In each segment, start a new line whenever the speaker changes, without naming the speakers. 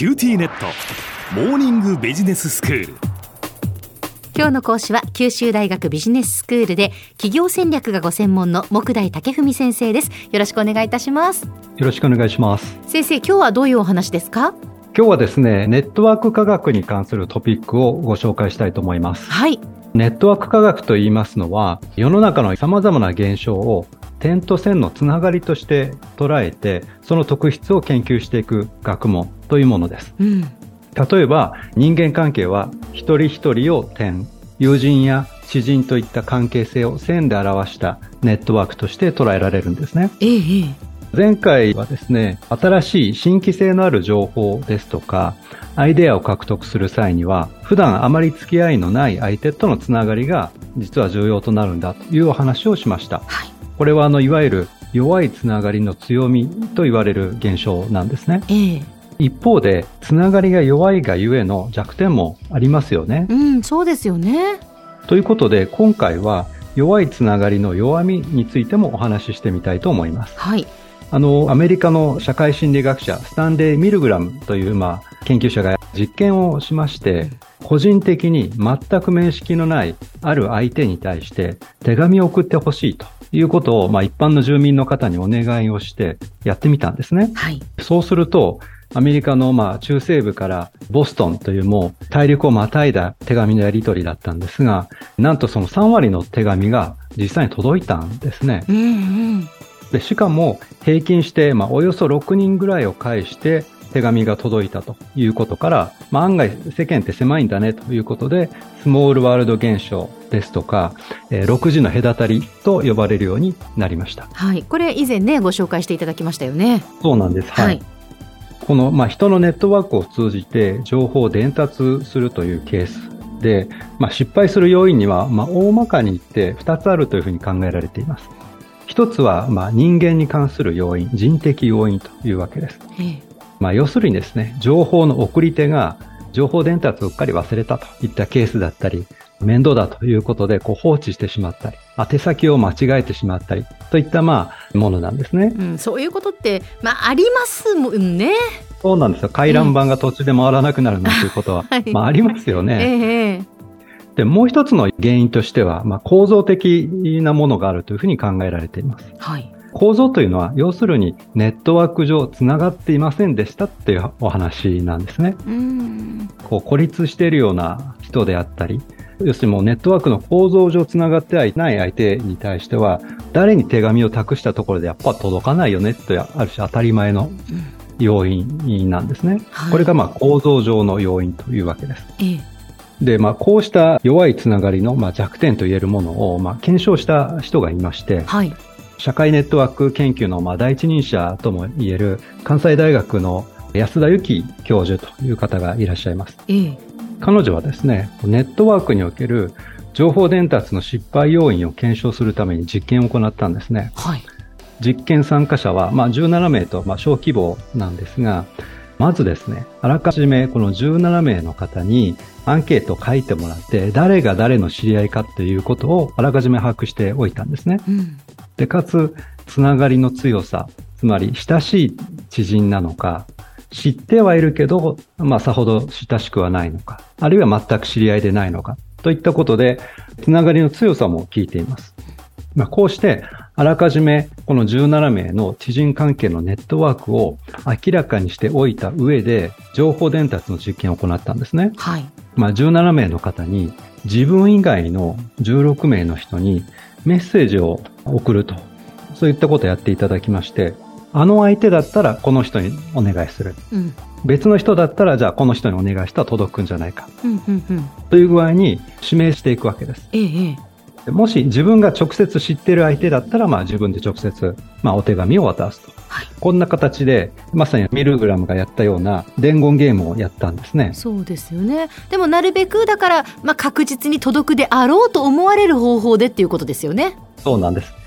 QTnet。モーニングビジネススクール。
今日の講師は九州大学ビジネススクールで企業戦略がご専門の目代武史先生です。よろしくお願いいたします。よ
ろしくお願いします。
先生今日はどういうお話ですか？
今日はですねネットワーク科学に関するトピックをご紹介したいと思います。
はい。
ネットワーク科学と言いますのは世の中の様々な現象を点と線のつながりとして捉えてその特質を研究していく学問というものです、うん、例えば人間関係は一人一人を点友人や知人といった関係性を線で表したネットワークとして捉えられるんですね、
ええ、
前回はですね新しい新規性のある情報ですとかアイデアを獲得する際には普段あまり付き合いのない相手とのつながりが実は重要となるんだというお話をしました、
はい。
これはあのいわゆる弱いつながりの強みと言われる現象なんですね。
ええ、
一方でつながりが弱いがゆえの弱点もありますよね。
うん、そうですよね。
ということで今回は弱いつながりの弱みについてもお話ししてみたいと思います。
はい。
あの、アメリカの社会心理学者、スタンレー・ミルグラムという、まあ、研究者が実験をしまして、個人的に全く面識のないある相手に対して手紙を送ってほしいということを、まあ、一般の住民の方にお願いをしてやってみたんですね。
はい、
そうすると、アメリカのまあ中西部からボストンというもう大陸をまたいだ手紙のやり取りだったんですが、なんとその3割の手紙が実際に届いたんですね。
うんうん
でしかも平均してまあおよそ6人ぐらいを介して手紙が届いたということから、まあ、案外世間って狭いんだねということで、スモールワールド現象ですとか、えー、6時の隔たりと呼ばれるようになりました。
はい。これ以前ね、ご紹介していただきましたよね。
そうなんです。はい。はい、この、まあ、人のネットワークを通じて情報を伝達するというケースで、まあ、失敗する要因には、まあ、大まかに言って2つあるというふうに考えられています。一つは、まあ、人間に関する要因、人的要因というわけです。
ええ
まあ、要するにですね、情報の送り手が情報伝達をうっかり忘れたといったケースだったり、面倒だということでこう放置してしまったり、宛先を間違えてしまったりといったまあものなんですね。
うん、そういうことって、まあ、ありますもんね。
そうなんですよ。回覧板が途中で回らなくなるなんていうことは、はい、まあありますよ
ね。
えー、で、もう一つの原因としては、まあ、構造的なものがあるというふうに考えられています。
はい。
構造というのは、要するにネットワーク上つながっていませんでしたっていうお話なんですね。こう孤立しているような人であったり、要するにもうネットワークの構造上つながってはいない相手に対しては、誰に手紙を託したところでやっぱ届かないよねとある種当たり前の要因なんですね。はい、これがまあ構造上の要因というわけです。
ええ
で、まあ、こうした弱いつながりの、まあ、弱点と言えるものを、まあ、検証した人がいまして、
はい、
社会ネットワーク研究のまあ第一人者とも言える関西大学の安田由紀教授という方がいらっしゃいます。
ええ、
彼女はですね、ネットワークにおける情報伝達の失敗要因を検証するために実験を行ったんですね。
はい、
実験参加者は、まあ、17名と、まあ、小規模なんですが、まずですね、あらかじめこの17名の方にアンケートを書いてもらって、誰が誰の知り合いかっていうことをあらかじめ把握しておいたんですね。
うん、
で、かつ、つながりの強さ、つまり親しい知人なのか、知ってはいるけど、まあ、さほど親しくはないのか、あるいは全く知り合いでないのか、といったことで、つながりの強さも聞いています。まあ、こうして、あらかじめこの17名の知人関係のネットワークを明らかにしておいた上で、情報伝達の実験を行ったんですね。
はい。
まあ、17名の方に、自分以外の16名の人にメッセージを送ると。そういったことをやっていただきまして、あの相手だったらこの人にお願いする。
うん、
別の人だったらじゃあこの人にお願いしたら届くんじゃないか。
うんうんうん、
という具合に指名していくわけです。
ええ、
もし自分が直接知ってる相手だったら、まあ自分で直接、まあお手紙を渡すと。
はい、
こんな形で、まさにミルグラムがやったような伝言ゲームをやったんですね。
そうですよね。でもなるべくだから、まあ確実に届くであろうと思われる方法でっていうことですよね。
そうなんです。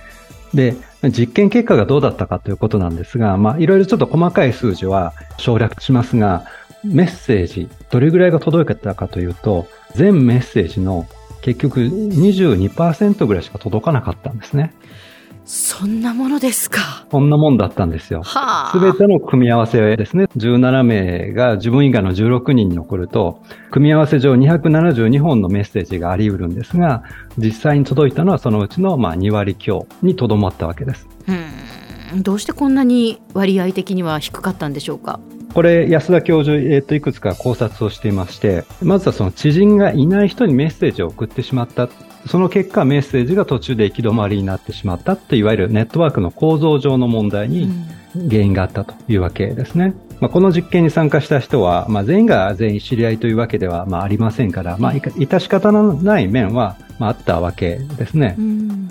で、実験結果がどうだったかということなんですが、まあいろいろちょっと細かい数字は省略しますが、メッセージ、どれぐらいが届けたかというと、全メッセージの結局22%ぐらいしか届かなかったんですね。
そんなものですか？
こんなもんだったんですよ。
はあ。
すべての組み合わせですね。17名が自分以外の16人に残ると、組み合わせ上272本のメッセージがあり得るんですが、実際に届いたのはそのうちのまあ2割強にとどまったわけです。
うん。どうしてこんなに割合的には低かったんでしょうか？
これ、安田教授、えっ、と、いくつか考察をしていまして、まずはその知人がいない人にメッセージを送ってしまった。その結果、メッセージが途中で行き止まりになってしまったって、いわゆるネットワークの構造上の問題に原因があったというわけですね。まあ、この実験に参加した人は、まあ、全員が全員知り合いというわけでは、まあ、ありませんから、まあ、致し方のない面は、まあ、あったわけですね。
うん。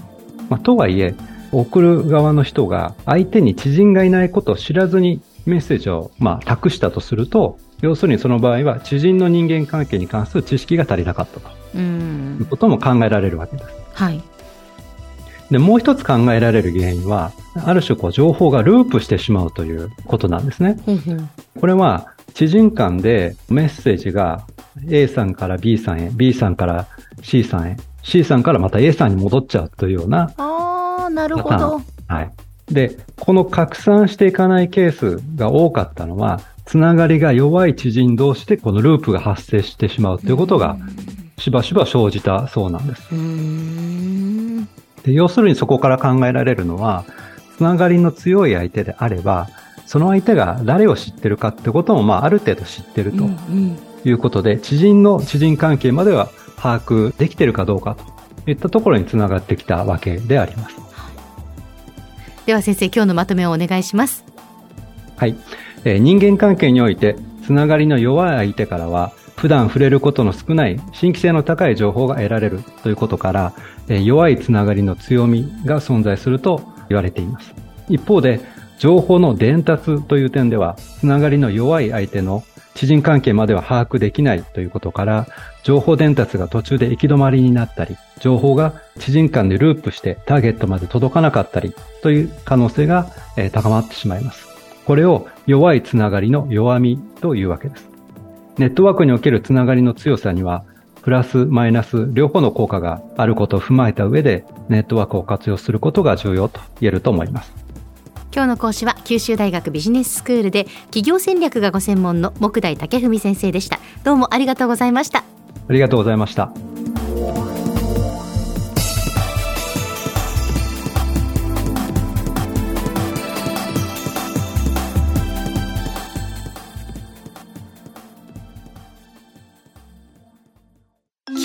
まあ、とはいえ、送る側の人が相手に知人がいないことを知らずにメッセージをまあ託したとすると、要するにその場合は知人の人間関係に関する知識が足りなかったと
う。
いうんことも考えられるわけです。
はい。
で、もう一つ考えられる原因は、ある種こう情報がループしてしまうということなんですね。これは知人間でメッセージが A さんから B さんへ、B さんから C さんへ、C さんからまた A さんに戻っちゃうというような
ああ、なるほど
ン。はい。で、この拡散していかないケースが多かったのは、つながりが弱い知人同士でこのループが発生してしまうということがしばしば生じたそうなんです。で要するにそこから考えられるのは、つながりの強い相手であれば、その相手が誰を知ってるかってことも、まあ、ある程度知ってると
うんうん
いうことで、知人の知人関係までは把握できてるかどうかといったところにつながってきたわけであります。
では先生、今日のまとめをお願いします。
はい。えー人間関係において、つながりの弱い相手からは、普段触れることの少ない新規性の高い情報が得られるということから、えー弱いつながりの強みが存在すると言われています。一方で、情報の伝達という点では、つながりの弱い相手の知人関係までは把握できないということから、情報伝達が途中で行き止まりになったり、情報が知人間でループしてターゲットまで届かなかったりという可能性が高まってしまいます。これを弱いつながりの弱みというわけです。ネットワークにおけるつながりの強さには、プラス、マイナス、両方の効果があることを踏まえた上で、ネットワークを活用することが重要と言えると思います。
今日の講師は九州大学ビジネススクールで企業戦略がご専門の木大武文先生でした。どうもありがとうございました。
ありがとうございました。